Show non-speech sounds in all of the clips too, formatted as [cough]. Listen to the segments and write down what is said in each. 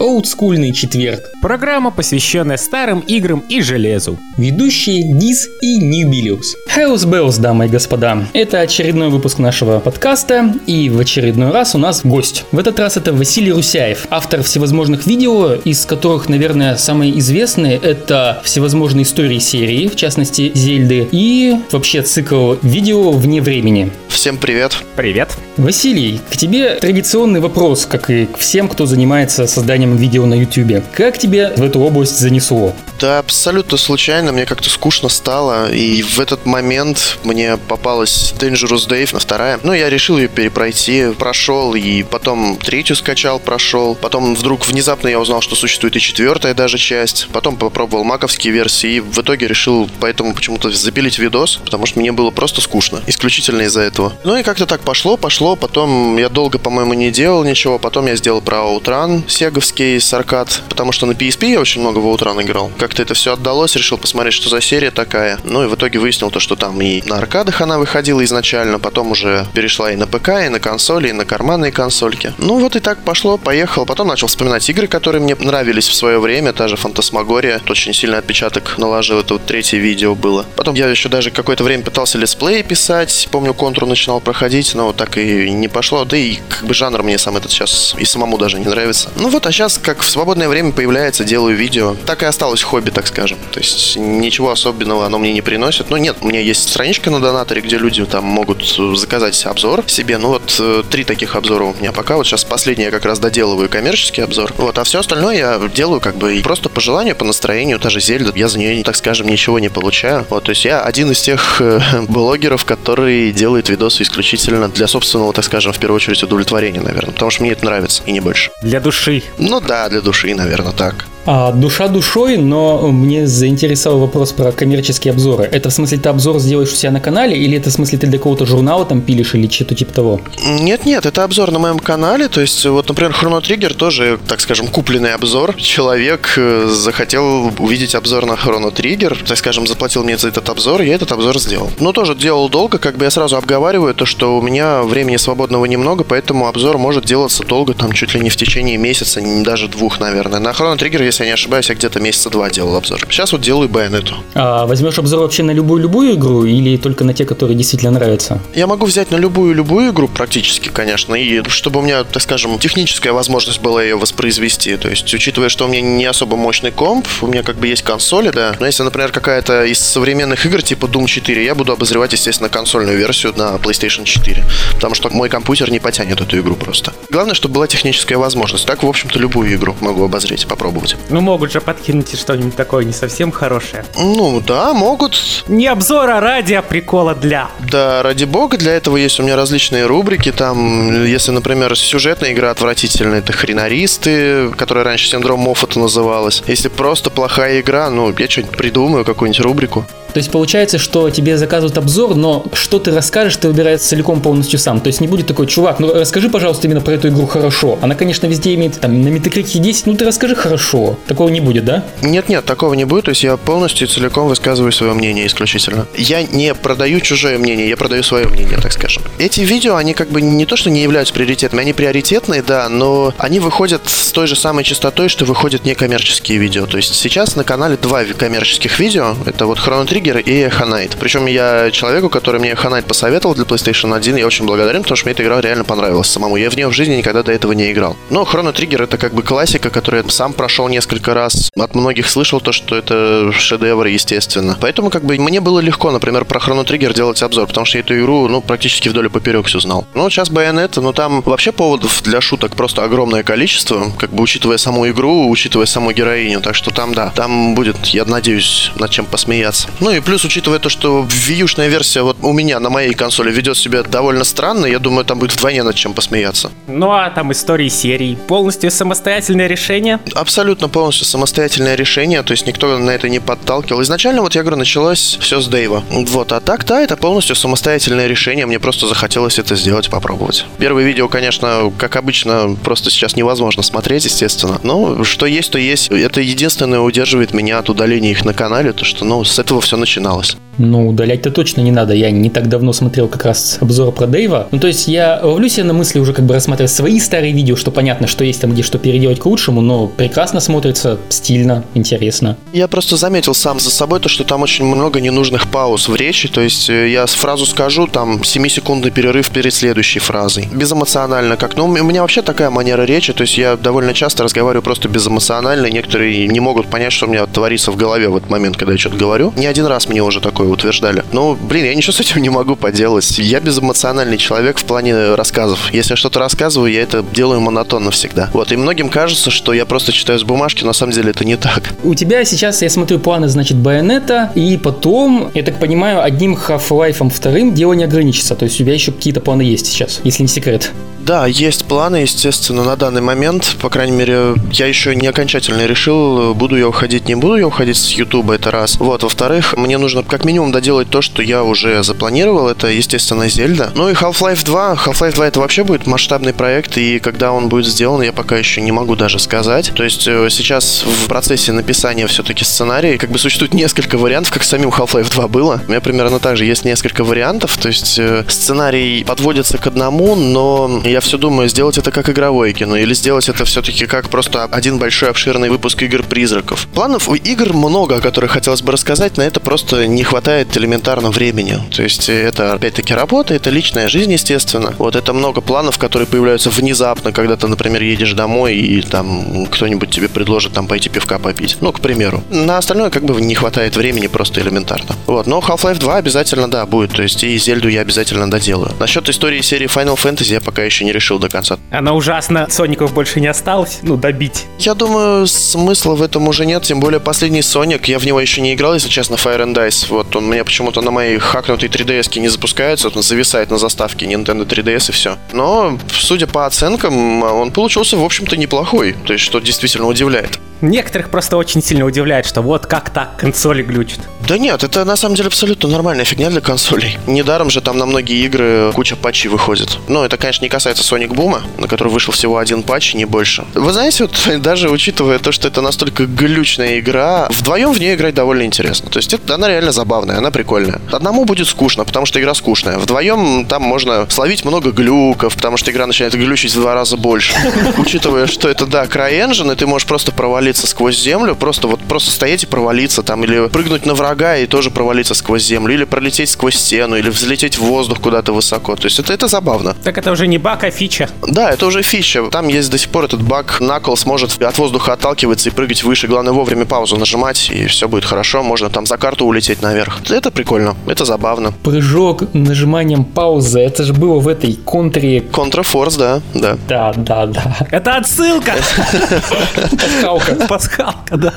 Олдскульный четверг. Программа, посвященная старым играм и железу. Ведущие Диз и Ньюбилиус. Hells Bells, дамы и господа. Это очередной выпуск нашего подкаста, и в очередной раз у нас гость. В этот раз это Василий Русяев, автор всевозможных видео, из которых, наверное, самые известные это всевозможные истории серии, в частности Зельды, и вообще цикл видео вне времени. Всем привет. Привет. Василий, к тебе традиционный вопрос, как и к всем, кто занимается созданием видео на YouTube. Как тебе в эту область занесло? Да, абсолютно случайно, мне как-то скучно стало, и в этот момент мне попалась Dangerous Dave на вторая. Ну, я решил ее перепройти, прошел, и потом третью скачал, прошел. Потом вдруг внезапно я узнал, что существует и четвертая даже часть. Потом попробовал маковские версии, и в итоге решил поэтому почему-то запилить видос, потому что мне было просто скучно, исключительно из-за этого. Ну и как-то так пошло, пошло, потом я долго, по-моему, не делал ничего, потом я сделал про Outrun сеговский с аркад, потому что на PSP я очень много в Outrun играл. Как-то это все отдалось, решил посмотреть, что за серия такая. Ну и в итоге выяснил то, что там и на аркадах она выходила изначально, потом уже перешла и на ПК, и на консоли, и на карманные консольки. Ну вот и так пошло, поехал. Потом начал вспоминать игры, которые мне нравились в свое время, та же Фантасмагория. Очень сильный отпечаток наложил, это вот третье видео было. Потом я еще даже какое-то время пытался летсплей писать, помню, контур начинал проходить, но так и не пошло. Да и как бы жанр мне сам этот сейчас и самому даже не нравится. Ну вот, а сейчас как в свободное время появляется, делаю видео. Так и осталось хобби, так скажем. То есть ничего особенного оно мне не приносит. Ну нет, у меня есть страничка на донаторе, где люди там могут заказать обзор себе. Ну вот э, три таких обзора у меня пока. Вот сейчас последний я как раз доделываю коммерческий обзор. Вот, а все остальное я делаю как бы просто по желанию, по настроению. Та же Зельда, я за нее, так скажем, ничего не получаю. Вот, то есть я один из тех э, [laughs] блогеров, который делает видосы исключительно для собственного, так скажем, в первую очередь удовлетворения, наверное. Потому что мне это нравится, и не больше. Для души. Ну да, для души, наверное, так. А, душа душой, но мне заинтересовал вопрос про коммерческие обзоры. Это в смысле ты обзор сделаешь у себя на канале, или это в смысле ты для какого-то журнала там пилишь, или что-то типа того? Нет-нет, это обзор на моем канале. То есть, вот, например, Chrono Trigger тоже, так скажем, купленный обзор. Человек э, захотел увидеть обзор на Chrono Trigger, так скажем, заплатил мне за этот обзор, я этот обзор сделал. Но тоже делал долго, как бы я сразу обговариваю то, что у меня времени свободного немного, поэтому обзор может делаться долго, там чуть ли не в течение месяца, даже двух, наверное. На Chrono Trigger, если я не ошибаюсь, я где-то месяца два делал обзор. Сейчас вот делаю байонету. А возьмешь обзор вообще на любую-любую игру или только на те, которые действительно нравятся? Я могу взять на любую-любую игру практически, конечно, и чтобы у меня, так скажем, техническая возможность была ее воспроизвести. То есть, учитывая, что у меня не особо мощный комп, у меня как бы есть консоли, да. Но если, например, какая-то из современных игр типа Doom 4, я буду обозревать, естественно, консольную версию на PlayStation 4. Потому что мой компьютер не потянет эту игру просто. Главное, чтобы была техническая возможность. Так, в общем-то, любую игру могу обозреть, попробовать. Ну, могут же подкинуть что-нибудь такое не совсем хорошее. Ну, да, могут. Не обзора ради, а прикола для. Да, ради бога, для этого есть у меня различные рубрики. Там, если, например, сюжетная игра отвратительная, это хренаристы, которая раньше синдром Моффата называлась. Если просто плохая игра, ну, я что-нибудь придумаю, какую-нибудь рубрику. То есть получается, что тебе заказывают обзор, но что ты расскажешь, ты выбираешь целиком полностью сам. То есть не будет такой, чувак, ну расскажи, пожалуйста, именно про эту игру хорошо. Она, конечно, везде имеет там на метакрике 10, ну ты расскажи хорошо. Такого не будет, да? Нет-нет, такого не будет. То есть я полностью целиком высказываю свое мнение исключительно. Я не продаю чужое мнение, я продаю свое мнение, так скажем. Эти видео, они как бы не то, что не являются приоритетными, они приоритетные, да, но они выходят с той же самой частотой, что выходят некоммерческие видео. То есть сейчас на канале два коммерческих видео. Это вот Chrono Trigger и Эхо Причем я человеку, который мне Эхо посоветовал для PlayStation 1, я очень благодарен, потому что мне эта игра реально понравилась самому. Я в нее в жизни никогда до этого не играл. Но Chrono Trigger это как бы классика, которую я сам прошел несколько раз. От многих слышал то, что это шедевр, естественно. Поэтому как бы мне было легко, например, про Chrono Trigger делать обзор, потому что я эту игру, ну, практически вдоль и поперек все знал. Ну, сейчас Bayonetta, ну, там вообще поводов для шуток просто огромное количество, как бы учитывая саму игру, учитывая саму героиню. Так что там, да, там будет, я надеюсь, над чем посмеяться. Ну и плюс учитывая то, что вьюшная версия вот у меня на моей консоли ведет себя довольно странно, я думаю, там будет вдвойне над чем посмеяться. Ну а там истории серий. Полностью самостоятельное решение? Абсолютно полностью самостоятельное решение, то есть никто на это не подталкивал. Изначально, вот я говорю, началось все с Дэйва. Вот, а так, да, это полностью самостоятельное решение, мне просто захотелось это сделать, попробовать. Первое видео, конечно, как обычно, просто сейчас невозможно смотреть, естественно. Но что есть, то есть. Это единственное удерживает меня от удаления их на канале, то что, ну, с этого все начиналось. Ну, удалять-то точно не надо. Я не так давно смотрел как раз обзор про Дэйва. Ну, то есть я ловлю себя на мысли уже как бы рассматривать свои старые видео, что понятно, что есть там где что переделать к лучшему, но прекрасно смотрится, стильно, интересно. Я просто заметил сам за собой то, что там очень много ненужных пауз в речи. То есть э, я фразу скажу, там 7-секундный перерыв перед следующей фразой. Безэмоционально как. Ну, у меня вообще такая манера речи, то есть я довольно часто разговариваю просто безэмоционально. Некоторые не могут понять, что у меня творится в голове в этот момент, когда я что-то говорю. Не один раз мне уже такое утверждали. Ну, блин, я ничего с этим не могу поделать. Я безэмоциональный человек в плане рассказов. Если я что-то рассказываю, я это делаю монотонно всегда. Вот, и многим кажется, что я просто читаю с бумажки, но на самом деле это не так. У тебя сейчас, я смотрю, планы, значит, байонета, и потом, я так понимаю, одним Half-Life вторым дело не ограничится. То есть у тебя еще какие-то планы есть сейчас, если не секрет. Да, есть планы, естественно, на данный момент. По крайней мере, я еще не окончательно решил, буду я уходить, не буду я уходить с Ютуба, это раз. Вот, во-вторых, мне нужно как минимум доделать то, что я уже запланировал. Это, естественно, Зельда. Ну и Half-Life 2. Half-Life 2 это вообще будет масштабный проект, и когда он будет сделан, я пока еще не могу даже сказать. То есть э, сейчас в процессе написания все-таки сценария, как бы существует несколько вариантов, как самим Half-Life 2 было. У меня примерно так же есть несколько вариантов, то есть э, сценарий подводится к одному, но я все думаю, сделать это как игровое кино, или сделать это все-таки как просто один большой обширный выпуск игр-призраков. Планов у игр много, о которых хотелось бы рассказать, на это просто не хватает элементарно времени. То есть это, опять-таки, работа, это личная жизнь, естественно. Вот это много планов, которые появляются внезапно, когда ты, например, едешь домой и там кто-нибудь тебе предложит там пойти пивка попить. Ну, к примеру. На остальное как бы не хватает времени просто элементарно. Вот, но Half-Life 2 обязательно, да, будет. То есть и Зельду я обязательно доделаю. Насчет истории серии Final Fantasy я пока еще не решил до конца. Она ужасно, Соников больше не осталось, ну, добить. Я думаю, смысла в этом уже нет, тем более последний Соник, я в него еще не играл, если честно, Fire and Dice. Вот он мне почему-то на моей хакнутой 3DS не запускается, он зависает на заставке Nintendo 3DS и все. Но, судя по оценкам, он получился, в общем-то, неплохой, то есть, что действительно удивляет. Некоторых просто очень сильно удивляет, что вот как так консоли глючат. Да нет, это на самом деле абсолютно нормальная фигня для консолей. Недаром же там на многие игры куча патчей выходит. Но это, конечно, не касается Sonic Boom, на который вышел всего один патч, не больше. Вы знаете, вот [laughs] даже учитывая то, что это настолько глючная игра, вдвоем в нее играть довольно интересно. То есть это, она реально забавная, она прикольная. Одному будет скучно, потому что игра скучная. Вдвоем там можно словить много глюков, потому что игра начинает глючить в два раза больше. [laughs] Учитывая, что это, да, CryEngine, и ты можешь просто провалиться сквозь землю, просто вот просто стоять и провалиться там, или прыгнуть на врага и тоже провалиться сквозь землю, или пролететь сквозь стену, или взлететь в воздух куда-то высоко. То есть это, это забавно. Так это уже не баг, а фича. Да, это уже фича. Там есть до сих пор этот баг. Knuckles может от воздуха отталкиваться и прыгать выше. Главное вовремя паузу нажимать, и все будет хорошо. Можно там за карту улететь наверх. Это прикольно, это забавно. Прыжок нажиманием паузы, это же было в этой контре... Контрафорс, да, да. Да, да, да. Это отсылка! [laughs] Пасхалка. [laughs] Пасхалка, да.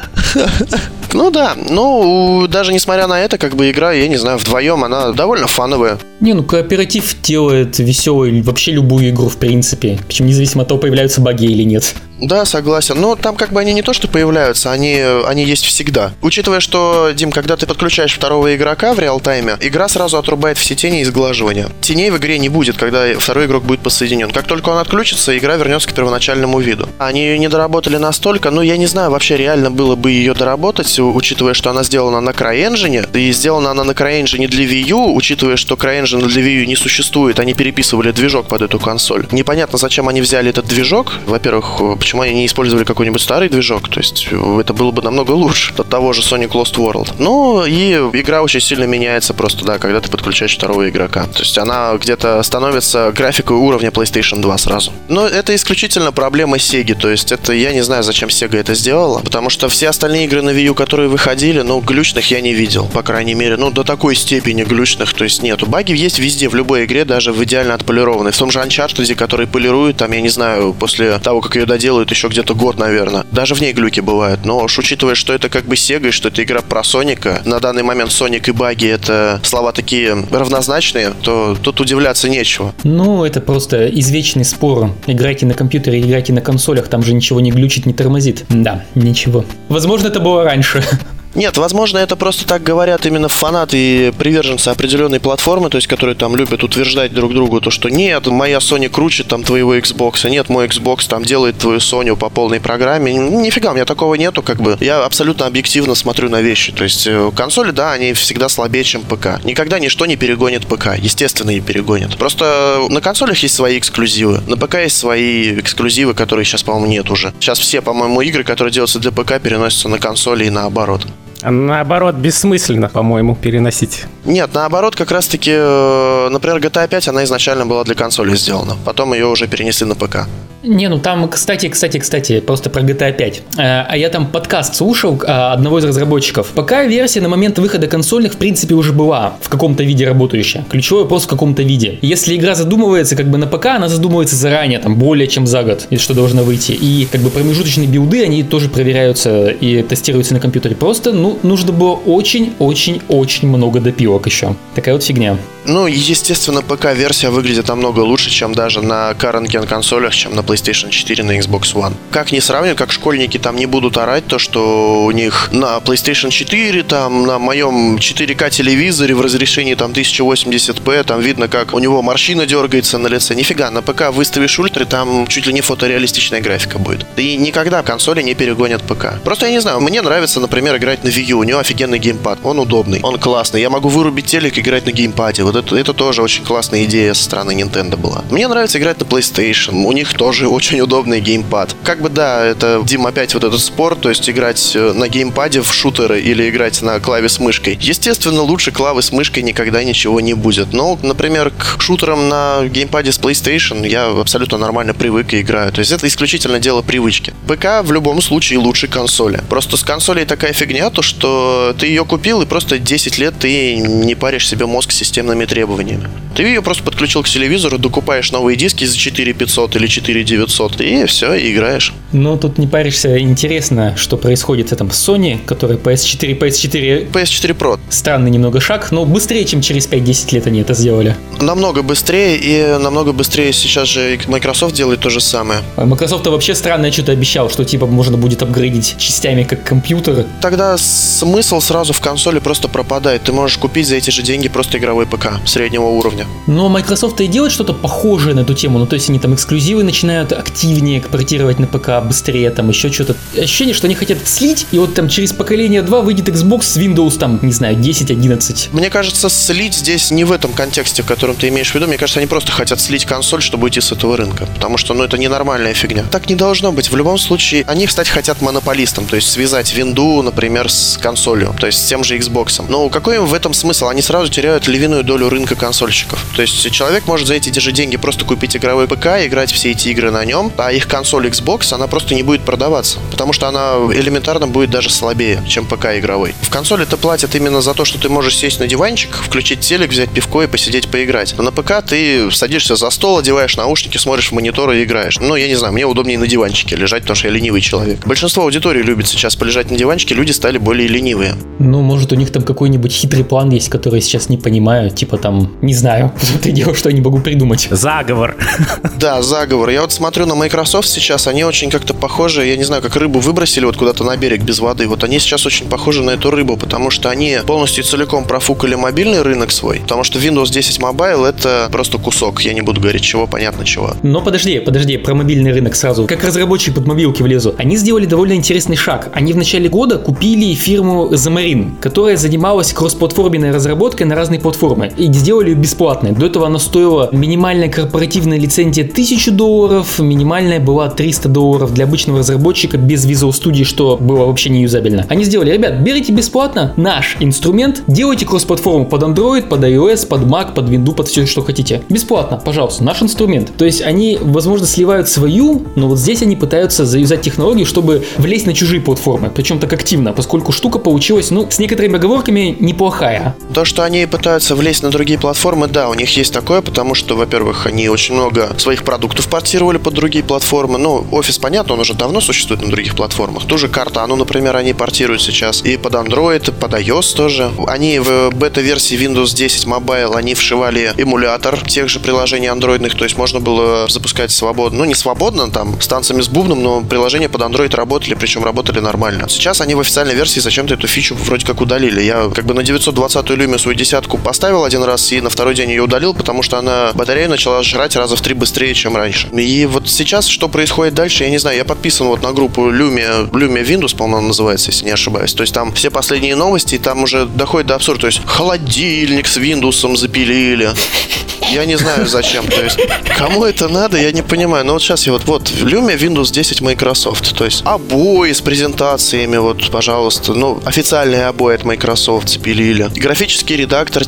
Ну да, ну даже несмотря на это, как бы игра, я не знаю, вдвоем она довольно фановая. Не, ну кооператив делает веселый вообще любую игру, в принципе. Причем независимо от того, появляются баги или нет. Да, согласен. Но там как бы они не то, что появляются, они, они есть всегда. Учитывая, что, Дим, когда ты подключаешь второго игрока в реал-тайме, игра сразу отрубает все тени и сглаживания. Теней в игре не будет, когда второй игрок будет подсоединен. Как только он отключится, игра вернется к первоначальному виду. Они ее не доработали настолько, ну я не знаю, вообще реально было бы ее доработать, учитывая, что она сделана на CryEngine, и сделана она на CryEngine для Wii U, учитывая, что CryEngine для Wii U не существует, они переписывали движок под эту консоль. Непонятно, зачем они взяли этот движок. Во-первых, почему они не использовали какой-нибудь старый движок, то есть это было бы намного лучше от того же Sonic Lost World. Ну и игра очень сильно меняется просто, да, когда ты подключаешь второго игрока. То есть она где-то становится графикой уровня PlayStation 2 сразу. Но это исключительно проблема Sega, то есть это я не знаю, зачем Sega это сделала, потому что все остальные игры на Wii U, которые выходили, ну, глючных я не видел, по крайней мере, ну, до такой степени глючных, то есть нету. Баги есть везде, в любой игре, даже в идеально отполированной. В том же Uncharted, который полирует, там, я не знаю, после того, как ее доделают еще где-то год, наверное. Даже в ней глюки бывают. Но уж учитывая, что это как бы Sega, и что это игра про Соника, на данный момент Соник и баги это слова такие равнозначные, то тут удивляться нечего. Ну, это просто извечный спор. Играйте на компьютере, играйте на консолях, там же ничего не глючит, не тормозит. Да, ничего. Возможно, это было раньше. [laughs] Нет, возможно, это просто так говорят именно фанаты и приверженцы определенной платформы, то есть которые там любят утверждать друг другу то, что нет, моя Sony круче там твоего Xbox, а нет, мой Xbox там делает твою Sony по полной программе. Нифига, у меня такого нету, как бы. Я абсолютно объективно смотрю на вещи. То есть э, консоли, да, они всегда слабее, чем ПК. Никогда ничто не перегонит ПК. Естественно, не перегонит. Просто на консолях есть свои эксклюзивы. На ПК есть свои эксклюзивы, которые сейчас, по-моему, нет уже. Сейчас все, по-моему, игры, которые делаются для ПК, переносятся на консоли и наоборот. А наоборот, бессмысленно, по-моему, переносить. Нет, наоборот, как раз-таки, э, например, GTA 5, она изначально была для консоли сделана. Потом ее уже перенесли на ПК. Не, ну там, кстати, кстати, кстати, просто про GTA 5. Э, а я там подкаст слушал а, одного из разработчиков. Пока версия на момент выхода консольных, в принципе, уже была в каком-то виде работающая. Ключевой вопрос в каком-то виде. Если игра задумывается как бы на ПК, она задумывается заранее, там, более чем за год, что должна выйти. И как бы промежуточные билды, они тоже проверяются и тестируются на компьютере. Просто, ну, нужно было очень-очень-очень много допилок еще. Такая вот фигня. Ну, естественно, ПК-версия выглядит намного лучше, чем даже на current консолях, чем на PlayStation 4, на Xbox One. Как не сравнивать, как школьники там не будут орать, то, что у них на PlayStation 4, там, на моем 4К телевизоре в разрешении там 1080p, там видно, как у него морщина дергается на лице. Нифига, на ПК выставишь ультра, там чуть ли не фотореалистичная графика будет. И никогда консоли не перегонят ПК. Просто я не знаю, мне нравится, например, играть на Wii U, у него офигенный геймпад, он удобный, он классный. Я могу вырубить телек и играть на геймпаде. Вот это, это тоже очень классная идея со стороны Nintendo была. Мне нравится играть на PlayStation, у них тоже [laughs] очень удобный геймпад. Как бы да, это, Дим, опять вот этот спор, то есть играть э, на геймпаде в шутеры или играть на клаве с мышкой. Естественно, лучше клавы с мышкой никогда ничего не будет. Но, например, к шутерам на геймпаде с PlayStation я абсолютно нормально привык и играю. То есть это исключительно дело привычки. ПК в любом случае лучше консоли. Просто с консолей такая фигня, то что ты ее купил и просто 10 лет ты не паришь себе мозг системными требованиями. Ты ее просто подключил к телевизору, докупаешь новые диски за 4500 или 4 900, и все, и играешь. Но тут не паришься, интересно, что происходит с этим Sony, который PS4, PS4... PS4 Pro. Странный немного шаг, но быстрее, чем через 5-10 лет они это сделали. Намного быстрее, и намного быстрее сейчас же Microsoft делает то же самое. А Microsoft вообще странное что-то обещал, что типа можно будет апгрейдить частями как компьютер. Тогда смысл сразу в консоли просто пропадает. Ты можешь купить за эти же деньги просто игровой ПК среднего уровня. Но Microsoft и делает что-то похожее на эту тему, ну то есть они там эксклюзивы начинают начинают активнее портировать на ПК, быстрее, там еще что-то. Ощущение, что они хотят слить, и вот там через поколение 2 выйдет Xbox с Windows, там, не знаю, 10-11. Мне кажется, слить здесь не в этом контексте, в котором ты имеешь в виду. Мне кажется, они просто хотят слить консоль, чтобы уйти с этого рынка. Потому что, ну, это ненормальная фигня. Так не должно быть. В любом случае, они, кстати, хотят монополистом, то есть связать винду, например, с консолью, то есть с тем же Xbox. Но какой им в этом смысл? Они сразу теряют львиную долю рынка консольщиков. То есть человек может за эти же деньги просто купить игровой ПК, играть все эти игры на нем, а их консоль Xbox, она просто не будет продаваться, потому что она элементарно будет даже слабее, чем ПК игровой. В консоли ты платят именно за то, что ты можешь сесть на диванчик, включить телек, взять пивко и посидеть поиграть. Но на ПК ты садишься за стол, одеваешь наушники, смотришь в монитор и играешь. Ну, я не знаю, мне удобнее на диванчике лежать, потому что я ленивый человек. Большинство аудитории любит сейчас полежать на диванчике, люди стали более ленивые. Ну, может, у них там какой-нибудь хитрый план есть, который сейчас не понимаю, типа там, не знаю, ты делаешь, что я не могу придумать. Заговор. Да, заговор. Я вот смотрю на Microsoft сейчас, они очень как-то похожи, я не знаю, как рыбу выбросили вот куда-то на берег без воды. Вот они сейчас очень похожи на эту рыбу, потому что они полностью целиком профукали мобильный рынок свой, потому что Windows 10 Mobile это просто кусок, я не буду говорить чего, понятно чего. Но подожди, подожди, про мобильный рынок сразу. Как разработчик под мобилки влезу. Они сделали довольно интересный шаг. Они в начале года купили фирму Xamarin, которая занималась кроссплатформенной разработкой на разные платформы. И сделали ее бесплатной. До этого она стоила минимальная корпоративная лицензия 1000 долларов, минимальная была 300 долларов для обычного разработчика без Visual Studio, что было вообще не юзабельно. Они сделали, ребят, берите бесплатно наш инструмент, делайте кросс-платформу под Android, под iOS, под Mac, под Windows, под все, что хотите. Бесплатно, пожалуйста, наш инструмент. То есть они, возможно, сливают свою, но вот здесь они пытаются заюзать технологию, чтобы влезть на чужие платформы, причем так активно, поскольку штука получилась, ну, с некоторыми оговорками неплохая. То, что они пытаются влезть на другие платформы, да, у них есть такое, потому что, во-первых, они очень много своих продуктов портировали под другие платформы. Ну, офис, понятно, он уже давно существует на других платформах. Ту же Картану, например, они портируют сейчас и под Android, и под iOS тоже. Они в бета-версии Windows 10 Mobile, они вшивали эмулятор тех же приложений андроидных, то есть можно было запускать свободно, ну не свободно, там, с танцами с бубном, но приложения под Android работали, причем работали нормально. Сейчас они в официальной версии зачем-то эту фичу вроде как удалили. Я как бы на 920-ю люме свою десятку поставил один раз и на второй день ее удалил, потому что она батарею начала жрать раза в три быстрее, чем раньше. И вот сейчас что происходит дальше, я не знаю. Я подписан вот на группу Lumia, Lumia Windows, по-моему, называется, если не ошибаюсь. То есть там все последние новости, и там уже доходит до абсурда. То есть холодильник с Windows запилили. Я не знаю зачем. То есть, кому это надо, я не понимаю. Но вот сейчас я вот, вот, Lumia Windows 10 Microsoft. То есть, обои с презентациями, вот, пожалуйста. Ну, официальные обои от Microsoft спилили. Графический редактор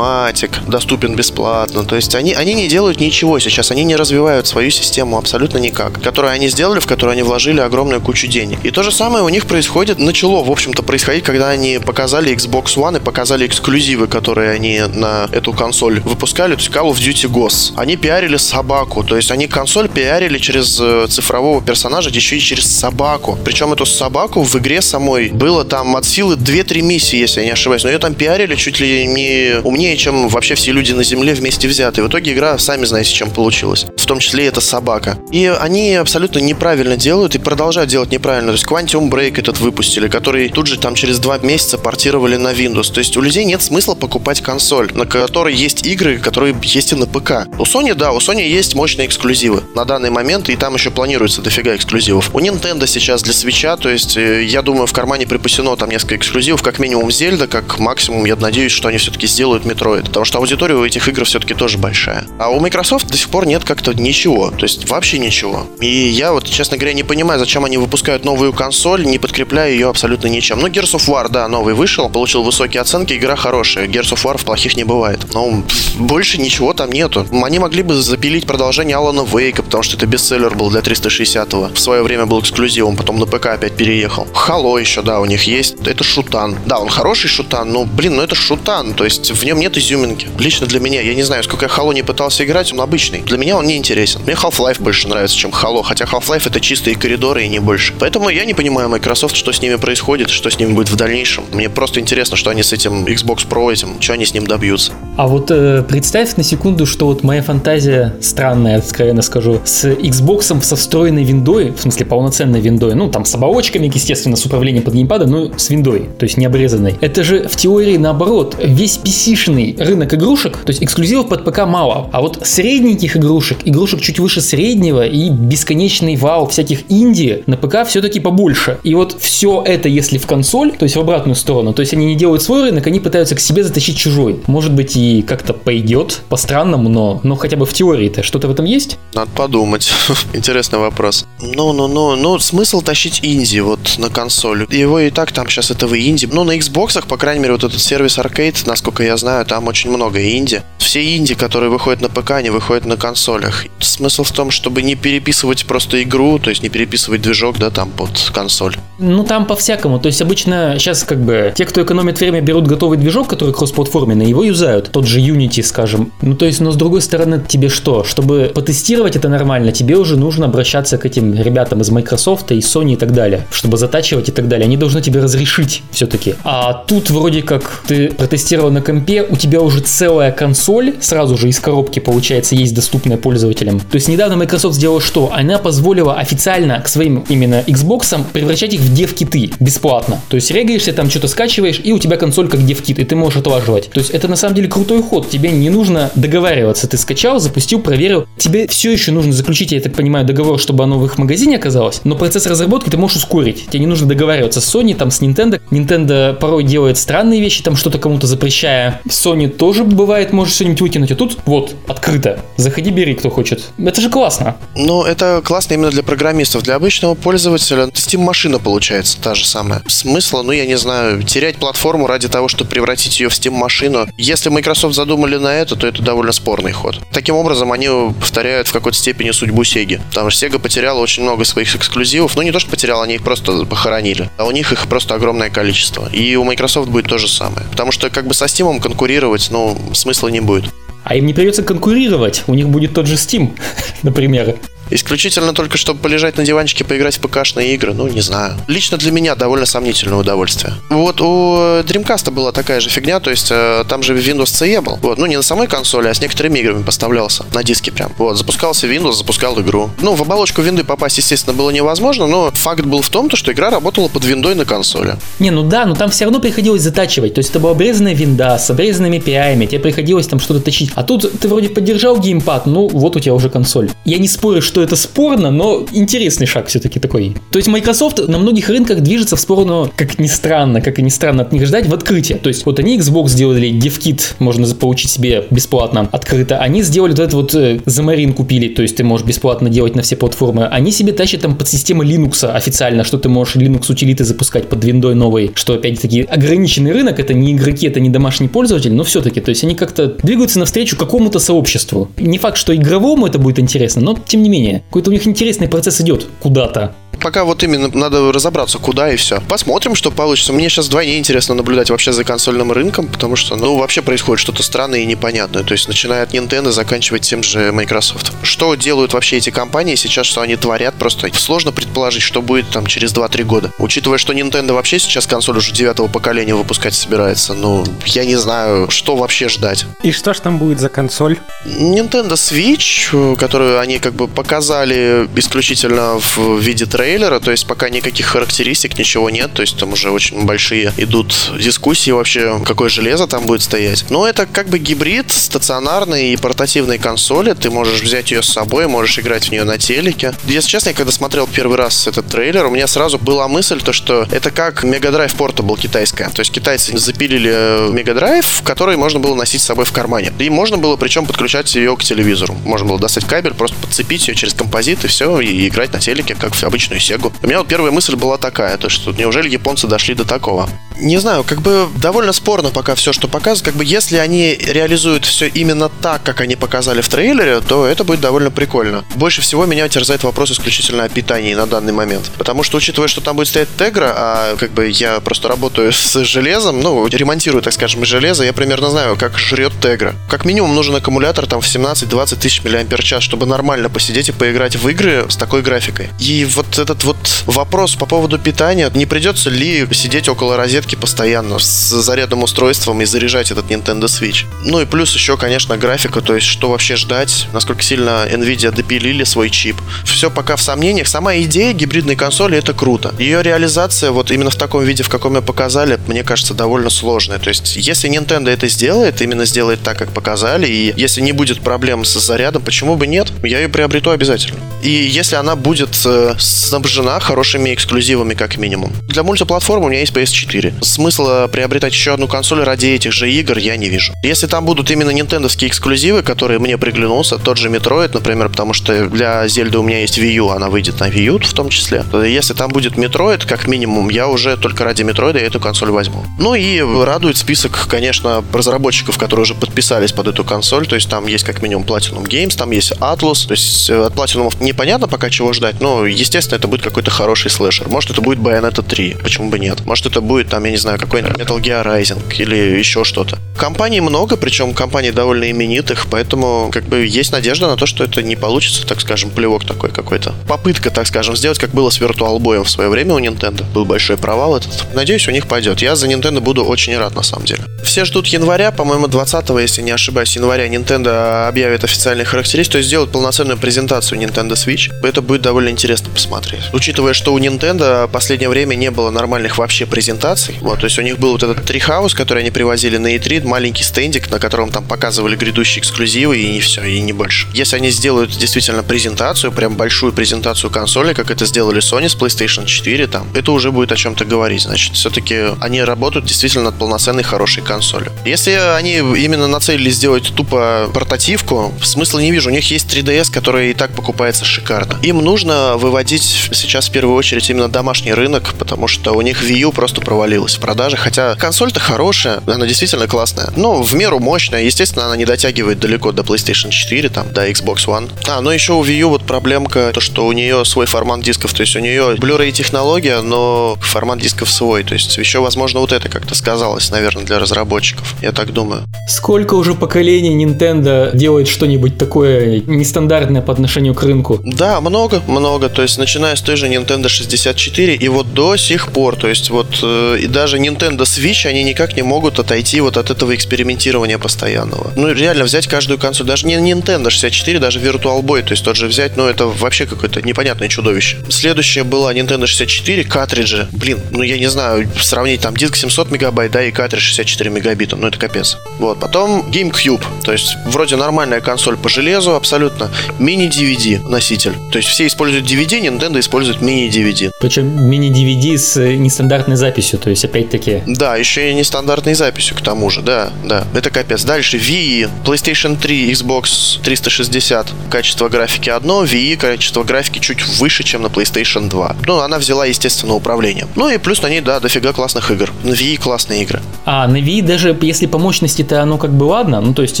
Textomatic доступен бесплатно. То есть, они, они не делают ничего сейчас. Они не развивают свою систему абсолютно никак. Которую они сделали, в которую они вложили огромную кучу денег. И то же самое у них происходит, начало, в общем-то, происходить, когда они показали Xbox One и показали эксклюзивы, которые они на эту консоль выпускали. То есть, Call of Duty Ghosts. Они пиарили собаку, то есть они консоль пиарили через э, цифрового персонажа, еще и через собаку. Причем эту собаку в игре самой было там от силы 2-3 миссии, если я не ошибаюсь. Но ее там пиарили чуть ли не умнее, чем вообще все люди на Земле вместе взятые. В итоге игра, сами знаете, чем получилась. Том числе это собака. И они абсолютно неправильно делают и продолжают делать неправильно. То есть Quantum Break этот выпустили, который тут же там через два месяца портировали на Windows. То есть у людей нет смысла покупать консоль, на которой есть игры, которые есть и на ПК. У Sony, да, у Sony есть мощные эксклюзивы на данный момент, и там еще планируется дофига эксклюзивов. У Nintendo сейчас для свеча, то есть, э, я думаю, в кармане припасено там несколько эксклюзивов, как минимум Зельда, как максимум, я надеюсь, что они все-таки сделают Metroid, потому что аудитория у этих игр все-таки тоже большая. А у Microsoft до сих пор нет как-то ничего, то есть вообще ничего. И я вот, честно говоря, не понимаю, зачем они выпускают новую консоль, не подкрепляя ее абсолютно ничем. Ну, Gears of War, да, новый вышел, получил высокие оценки, игра хорошая. Gears of War в плохих не бывает. Но больше ничего там нету. Они могли бы запилить продолжение Алана Вейка, потому что это бестселлер был для 360-го. В свое время был эксклюзивом, потом на ПК опять переехал. Хало еще, да, у них есть. Это шутан. Да, он хороший шутан, но, блин, ну это шутан. То есть в нем нет изюминки. Лично для меня, я не знаю, сколько я Хало не пытался играть, он обычный. Для меня он не интересен. Мне Half-Life больше нравится, чем Halo, хотя Half-Life это чистые коридоры и не больше. Поэтому я не понимаю Microsoft, что с ними происходит, что с ними будет в дальнейшем. Мне просто интересно, что они с этим Xbox Pro этим, что они с ним добьются. А вот э, представь на секунду, что вот моя фантазия странная, откровенно скажу, с Xbox со встроенной виндой, в смысле полноценной виндой, ну там с оболочками, естественно, с управлением под геймпада, но с виндой, то есть не обрезанной. Это же в теории наоборот, весь PC-шный рынок игрушек, то есть эксклюзивов под ПК мало, а вот средненьких игрушек, игрушек чуть выше среднего и бесконечный вал всяких инди на ПК все-таки побольше. И вот все это, если в консоль, то есть в обратную сторону, то есть они не делают свой рынок, они пытаются к себе затащить чужой. Может быть и как-то пойдет по-странному, но, но хотя бы в теории-то что-то в этом есть? Надо подумать. [laughs] Интересный вопрос. Ну-ну-ну, ну смысл тащить инди вот на консоль. Его и так там сейчас этого инди. Ну, на Xbox, по крайней мере, вот этот сервис Arcade, насколько я знаю, там очень много инди. Все инди, которые выходят на ПК, они выходят на консолях. Смысл в том, чтобы не переписывать просто игру, то есть не переписывать движок, да, там под консоль. Ну, там по-всякому. То есть обычно сейчас как бы те, кто экономит время, берут готовый движок, который кроссплатформенный, его юзают. Тот же Unity, скажем. Ну, то есть, но с другой стороны, тебе что? Чтобы потестировать это нормально, тебе уже нужно обращаться к этим ребятам из Microsoft и Sony и так далее, чтобы затачивать и так далее. Они должны тебе разрешить все-таки. А тут вроде как ты протестировал на компе, у тебя уже целая консоль сразу же из коробки, получается, есть доступная пользователям. То есть недавно Microsoft сделала что? Она позволила официально к своим именно Xbox превращать их в дев-киты бесплатно. То есть регаешься, там что-то скачиваешь, и у тебя консоль как дев-кит, и ты можешь отлаживать. То есть это на самом деле крутой ход. Тебе не нужно договариваться. Ты скачал, запустил, проверил. Тебе все еще нужно заключить, я так понимаю, договор, чтобы оно в их магазине оказалось. Но процесс разработки ты можешь ускорить. Тебе не нужно договариваться с Sony, там, с Nintendo. Nintendo порой делает странные вещи, там что-то кому-то запрещая. Sony тоже бывает, может что-нибудь выкинуть. А тут вот, открыто. Заходи, бери, кто хочет захочет. Это же классно. Ну, это классно именно для программистов. Для обычного пользователя Steam-машина получается та же самая. Смысла, ну, я не знаю, терять платформу ради того, чтобы превратить ее в Steam-машину. Если Microsoft задумали на это, то это довольно спорный ход. Таким образом, они повторяют в какой-то степени судьбу Sega. Потому что Sega потеряла очень много своих эксклюзивов. Ну, не то, что потеряла, они их просто похоронили. А у них их просто огромное количество. И у Microsoft будет то же самое. Потому что как бы со Steam конкурировать, ну, смысла не будет. А им не придется конкурировать. У них будет тот же Steam, [laughs] например. Исключительно только, чтобы полежать на диванчике, поиграть в ПКшные игры, ну, не знаю. Лично для меня довольно сомнительное удовольствие. Вот у Dreamcast была такая же фигня, то есть э, там же Windows CE был. Вот, ну, не на самой консоли, а с некоторыми играми поставлялся. На диске прям. Вот, запускался Windows, запускал игру. Ну, в оболочку винды попасть, естественно, было невозможно, но факт был в том, то, что игра работала под виндой на консоли. Не, ну да, но там все равно приходилось затачивать. То есть это была обрезанная винда с обрезанными API, тебе приходилось там что-то точить. А тут ты вроде поддержал геймпад, ну вот у тебя уже консоль. Я не спорю, что это спорно, но интересный шаг все-таки такой. То есть Microsoft на многих рынках движется в сторону, как ни странно, как и не странно от них ждать, в открытие. То есть вот они Xbox сделали, DevKit можно получить себе бесплатно открыто. Они сделали вот этот вот э, Xamarin купили, то есть ты можешь бесплатно делать на все платформы. Они себе тащат там под систему Linux официально, что ты можешь Linux утилиты запускать под виндой новой, что опять-таки ограниченный рынок, это не игроки, это не домашний пользователь, но все-таки, то есть они как-то двигаются навстречу какому-то сообществу. Не факт, что игровому это будет интересно, но тем не менее, какой-то у них интересный процесс идет куда-то пока вот именно надо разобраться, куда и все. Посмотрим, что получится. Мне сейчас вдвойне интересно наблюдать вообще за консольным рынком, потому что, ну, вообще происходит что-то странное и непонятное. То есть, начиная от Nintendo, заканчивая тем же Microsoft. Что делают вообще эти компании сейчас, что они творят, просто сложно предположить, что будет там через 2-3 года. Учитывая, что Nintendo вообще сейчас консоль уже девятого поколения выпускать собирается, ну, я не знаю, что вообще ждать. И что ж там будет за консоль? Nintendo Switch, которую они как бы показали исключительно в виде трейлера, то есть пока никаких характеристик, ничего нет, то есть там уже очень большие идут дискуссии вообще, какое железо там будет стоять. Но это как бы гибрид стационарной и портативной консоли, ты можешь взять ее с собой, можешь играть в нее на телеке. Если честно, я когда смотрел первый раз этот трейлер, у меня сразу была мысль, то что это как Mega Drive Portable китайская. То есть китайцы запилили Mega Drive, который можно было носить с собой в кармане. И можно было причем подключать ее к телевизору. Можно было достать кабель, просто подцепить ее через композит и все, и играть на телеке, как в обычную Сегу. У меня вот первая мысль была такая, то что неужели японцы дошли до такого? Не знаю, как бы довольно спорно пока все, что показывают. Как бы если они реализуют все именно так, как они показали в трейлере, то это будет довольно прикольно. Больше всего меня терзает вопрос исключительно о питании на данный момент. Потому что, учитывая, что там будет стоять Тегра, а как бы я просто работаю [laughs] с железом, ну, ремонтирую, так скажем, железо, я примерно знаю, как жрет Тегра. Как минимум нужен аккумулятор там в 17-20 тысяч мАч, чтобы нормально посидеть и поиграть в игры с такой графикой. И вот этот вот вопрос по поводу питания, не придется ли сидеть около розетки постоянно с зарядным устройством и заряжать этот Nintendo Switch. Ну и плюс еще, конечно, графика, то есть что вообще ждать, насколько сильно Nvidia допилили свой чип. Все пока в сомнениях. Сама идея гибридной консоли это круто. Ее реализация вот именно в таком виде, в каком ее показали, мне кажется, довольно сложная. То есть если Nintendo это сделает, именно сделает так, как показали, и если не будет проблем с зарядом, почему бы нет? Я ее приобрету обязательно. И если она будет э, снабжена хорошими эксклюзивами, как минимум. Для мультиплатформы у меня есть PS4. Смысла приобретать еще одну консоль ради этих же игр я не вижу. Если там будут именно нинтендовские эксклюзивы, которые мне приглянулся, тот же Metroid, например, потому что для Зельды у меня есть Wii U, она выйдет на Wii U в том числе. Если там будет Metroid, как минимум, я уже только ради Metroid эту консоль возьму. Ну и радует список, конечно, разработчиков, которые уже подписались под эту консоль, то есть там есть как минимум Platinum Games, там есть Atlus, то есть э, от Platinum непонятно пока чего ждать, но, естественно, это будет какой-то хороший слэшер. Может, это будет Bayonetta 3, почему бы нет. Может, это будет, там, я не знаю, какой-нибудь Metal Gear Rising или еще что-то. Компаний много, причем компаний довольно именитых, поэтому как бы есть надежда на то, что это не получится, так скажем, плевок такой какой-то. Попытка, так скажем, сделать, как было с Virtual Boy в свое время у Nintendo. Был большой провал этот. Надеюсь, у них пойдет. Я за Nintendo буду очень рад, на самом деле. Все ждут января, по-моему, 20 если не ошибаюсь, января Nintendo объявит официальные характеристики, то есть сделают полноценную презентацию Nintendo Switch. Это будет довольно интересно посмотреть. Учитывая, что у Nintendo в последнее время не было нормальных вообще презентаций, вот, то есть у них был вот этот Treehouse, который они привозили на E3, маленький стендик, на котором там показывали грядущие эксклюзивы, и не все, и не больше. Если они сделают действительно презентацию, прям большую презентацию консоли, как это сделали Sony с PlayStation 4, там, это уже будет о чем-то говорить. Значит, все-таки они работают действительно над полноценной хорошей консолью. Если они именно нацелились сделать тупо портативку, смысла не вижу. У них есть 3DS, который и так покупается шикарно. Им нужно выводить сейчас в первую очередь именно домашний рынок, потому что у них Wii U просто провалилась в продаже, хотя консоль-то хорошая, она действительно классная, но в меру мощная. Естественно, она не дотягивает далеко до PlayStation 4, там, до Xbox One. А, но еще у Wii U вот проблемка, то, что у нее свой формат дисков, то есть у нее Blu-ray технология, но формат дисков свой, то есть еще, возможно, вот это как-то сказалось, наверное, для разработчиков, я так думаю. Сколько уже поколений Nintendo делает что-нибудь такое нестандартное по отношению к рынку? Да, много, много, то есть начиная с той же Nintendo 64 и вот до сих пор, то есть вот э, и даже Nintendo Switch, они никак не могут отойти вот от этого экспериментирования постоянного. Ну, реально взять каждую консоль, даже не Nintendo 64, даже Virtual Boy, то есть тот же взять, ну, это вообще какое-то непонятное чудовище. Следующее была Nintendo 64, картриджи. Блин, ну, я не знаю, сравнить там диск 700 мегабайт, да, и картридж 64 мегабита, ну, это капец. Вот, потом GameCube, то есть вроде нормальная консоль по железу абсолютно, мини-DVD носитель. То есть все используют DVD, Nintendo использует мини-DVD. Причем мини-DVD с нестандартной записью, то есть опять-таки... Да, еще и нестандартной записью к тому же, да, да. Это капец. Дальше Wii, PlayStation 3, Xbox 360. Качество графики одно, Wii качество графики чуть выше, чем на PlayStation 2. Ну, она взяла, естественно, управление. Ну и плюс на ней, да, дофига классных игр. На Wii классные игры. А, на Wii даже если по мощности-то оно как бы ладно, ну то есть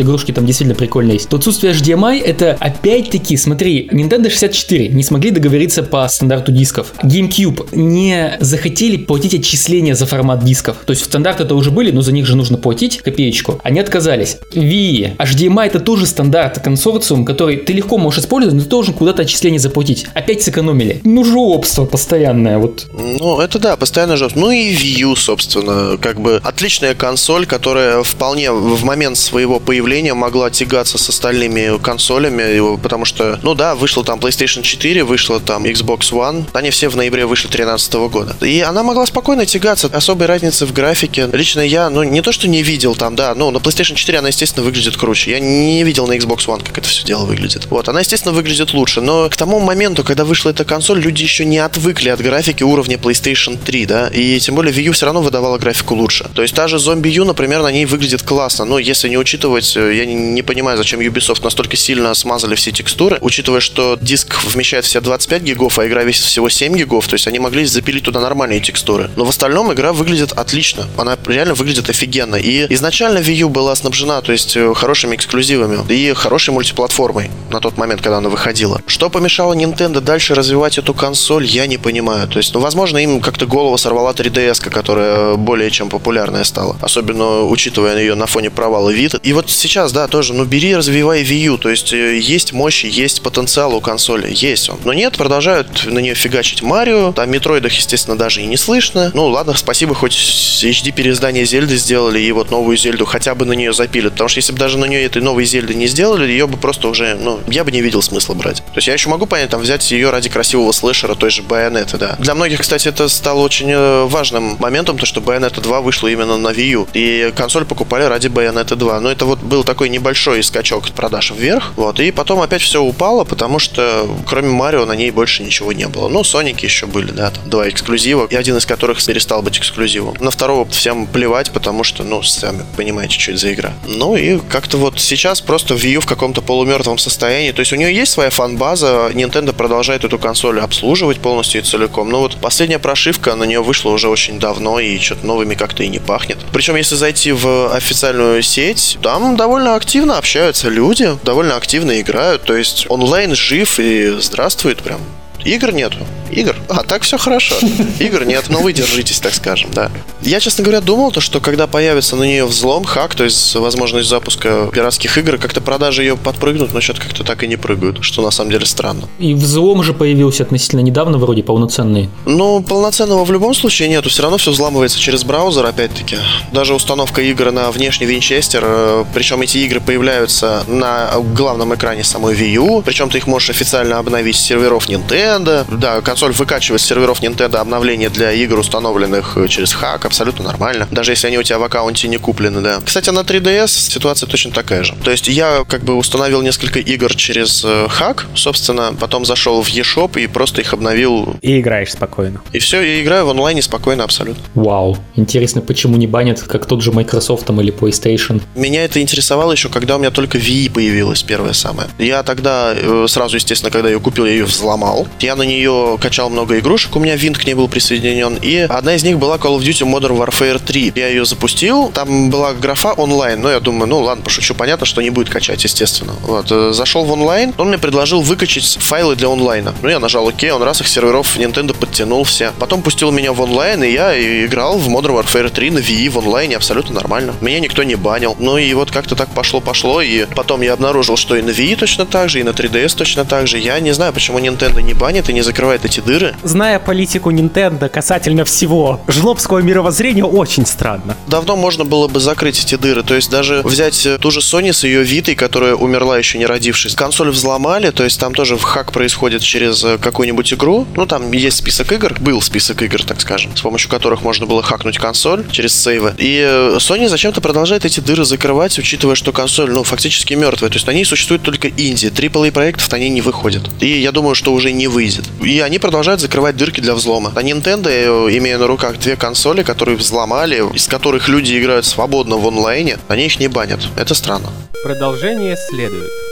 игрушки там действительно прикольные есть, то отсутствие HDMI это опять-таки, смотри, Nintendo 64 не смогли договориться по стандарту дисков. GameCube не захотели платить отчисления за формат дисков. То есть стандарты это уже были, но за них же нужно платить копеечку. Они отказались. Wii, HDMI это тоже стандарт, консорциум, который ты легко можешь использовать, но ты должен куда-то отчисления заплатить. Опять сэкономили. Ну, жопство постоянное, вот. Ну, это да, постоянно жопство. Ну и Wii собственно, как бы отличная консоль, которая вполне в момент своего появления могла тягаться с остальными консолями, потому что, ну да, вышла там PlayStation 4, вышла там Xbox One, они все в ноябре вышли 2013 года. И она могла спокойно тягаться, особой разницы в графике. Лично я, ну, не то, что не видел там, да, ну, на PlayStation 4 она, естественно, выглядит круче. Я не видел на Xbox One, как это все дело выглядит. Вот, она, естественно, выглядит лучше, но к тому моменту, когда вышла эта консоль, люди еще не отвыкли от графики уровня PlayStation 3, да, и тем более Wii U все равно выдавала графику лучше. То есть та же Zombie U, например, на ней выглядит классно, но если не учитывать, э, я не, не понимаю, зачем Ubisoft настолько сильно смазали все текстуры, учитывая, что диск вмещает все 25 гигов, а игра весит всего 7 гигов, то есть они могли запилить туда нормальные текстуры. Но в остальном игра выглядит отлично, она реально выглядит офигенно. И изначально Wii U была снабжена, то есть э, хорошими эксклюзивами и хорошей мультиплатформой на тот момент, когда она выходила. Что помешало Nintendo дальше развивать эту консоль, я не понимаю. То есть, ну, возможно, им как-то голову сорвала 3DS, которая более чем популярная стала. Особенно учитывая ее на фоне провала вид. И вот сейчас, да, тоже, ну, бери, развивай Wii U. То есть, э, есть мощь, есть потенциал у консоли, есть он. Но нет, продолжают на нее фигачить Марио. Там Метроидах, естественно, даже и не слышно. Ну, ладно, спасибо, хоть HD переиздание Зельды сделали, и вот новую Зельду хотя бы на нее запилят. Потому что если бы даже на нее этой новой Зельды не сделали, ее бы просто уже, ну, я бы не видел смысла брать. То есть я еще могу понять, там, взять ее ради красивого слэшера, той же Байонеты, да. Для многих, кстати, это стало очень э, важным моментом, то, что Bayonetta 2 вышла именно на Wii U. И консоль покупали ради Bayonetta 2. Но это вот был такой небольшой скачок продаж вверх. Вот. И потом опять все упало, потому что кроме Марио на ней больше ничего не было. Ну, Соники еще были, да, там два эксклюзива, и один из которых перестал быть эксклюзивом. На второго всем плевать, потому что, ну, сами понимаете, что это за игра. Ну и как-то вот сейчас просто Wii U в каком-то полумертвом состоянии. То есть у нее есть своя фан-база, Nintendo продолжает эту консоль обслуживать полностью и целиком. Но вот последняя прошивка на нее вышла уже очень давно, и что-то новыми как-то и не пахнет. Причем, если зайти в официальную сеть, там довольно активно общаются люди, довольно активно играют. То есть онлайн жив и здравствует прям. Игр нету. Игр? А, так все хорошо. Игр нет, но вы держитесь, так скажем, да. Я, честно говоря, думал, то, что когда появится на нее взлом, хак, то есть возможность запуска пиратских игр, как-то продажи ее подпрыгнут, но что-то как-то так и не прыгают, что на самом деле странно. И взлом же появился относительно недавно, вроде полноценный. Ну, полноценного в любом случае нету, все равно все взламывается через браузер, опять-таки. Даже установка игр на внешний винчестер, э, причем эти игры появляются на главном экране самой Wii U, причем ты их можешь официально обновить с серверов Nintendo, Nintendo. Да, консоль выкачивает с серверов Nintendo обновления для игр, установленных э, через хак, абсолютно нормально. Даже если они у тебя в аккаунте не куплены, да. Кстати, на 3DS ситуация точно такая же. То есть я как бы установил несколько игр через э, хак, собственно, потом зашел в eShop и просто их обновил. И играешь спокойно. И все, и играю в онлайне спокойно абсолютно. Вау. Интересно, почему не банят, как тот же Microsoft там, или PlayStation? Меня это интересовало еще, когда у меня только Wii появилась первая самая. Я тогда э, сразу, естественно, когда ее купил, я ее взломал. Я на нее качал много игрушек, у меня винт к ней был присоединен. И одна из них была Call of Duty Modern Warfare 3. Я ее запустил, там была графа онлайн, но я думаю, ну ладно, пошучу, понятно, что не будет качать, естественно. Вот, э, зашел в онлайн, он мне предложил выкачать файлы для онлайна. Ну, я нажал ОК, он раз их серверов Nintendo подтянул все. Потом пустил меня в онлайн, и я играл в Modern Warfare 3 на Wii в онлайне абсолютно нормально. Меня никто не банил. Ну и вот как-то так пошло-пошло, и потом я обнаружил, что и на Wii точно так же, и на 3DS точно так же. Я не знаю, почему Nintendo не банит и не закрывает эти дыры. Зная политику Nintendo касательно всего жлобского мировоззрения, очень странно. Давно можно было бы закрыть эти дыры. То есть даже взять э, ту же Sony с ее Витой, которая умерла еще не родившись. Консоль взломали, то есть там тоже в хак происходит через э, какую-нибудь игру. Ну, там есть список игр, был список игр, так скажем, с помощью которых можно было хакнуть консоль через сейвы. И э, Sony зачем-то продолжает эти дыры закрывать, учитывая, что консоль, ну, фактически мертвая. То есть на ней существует только инди. AAA проектов на ней не выходит. И я думаю, что уже не выйдет. И они продолжают закрывать дырки для взлома. А Nintendo, имея на руках две консоли, которые взломали, из которых люди играют свободно в онлайне, они их не банят. Это странно. Продолжение следует.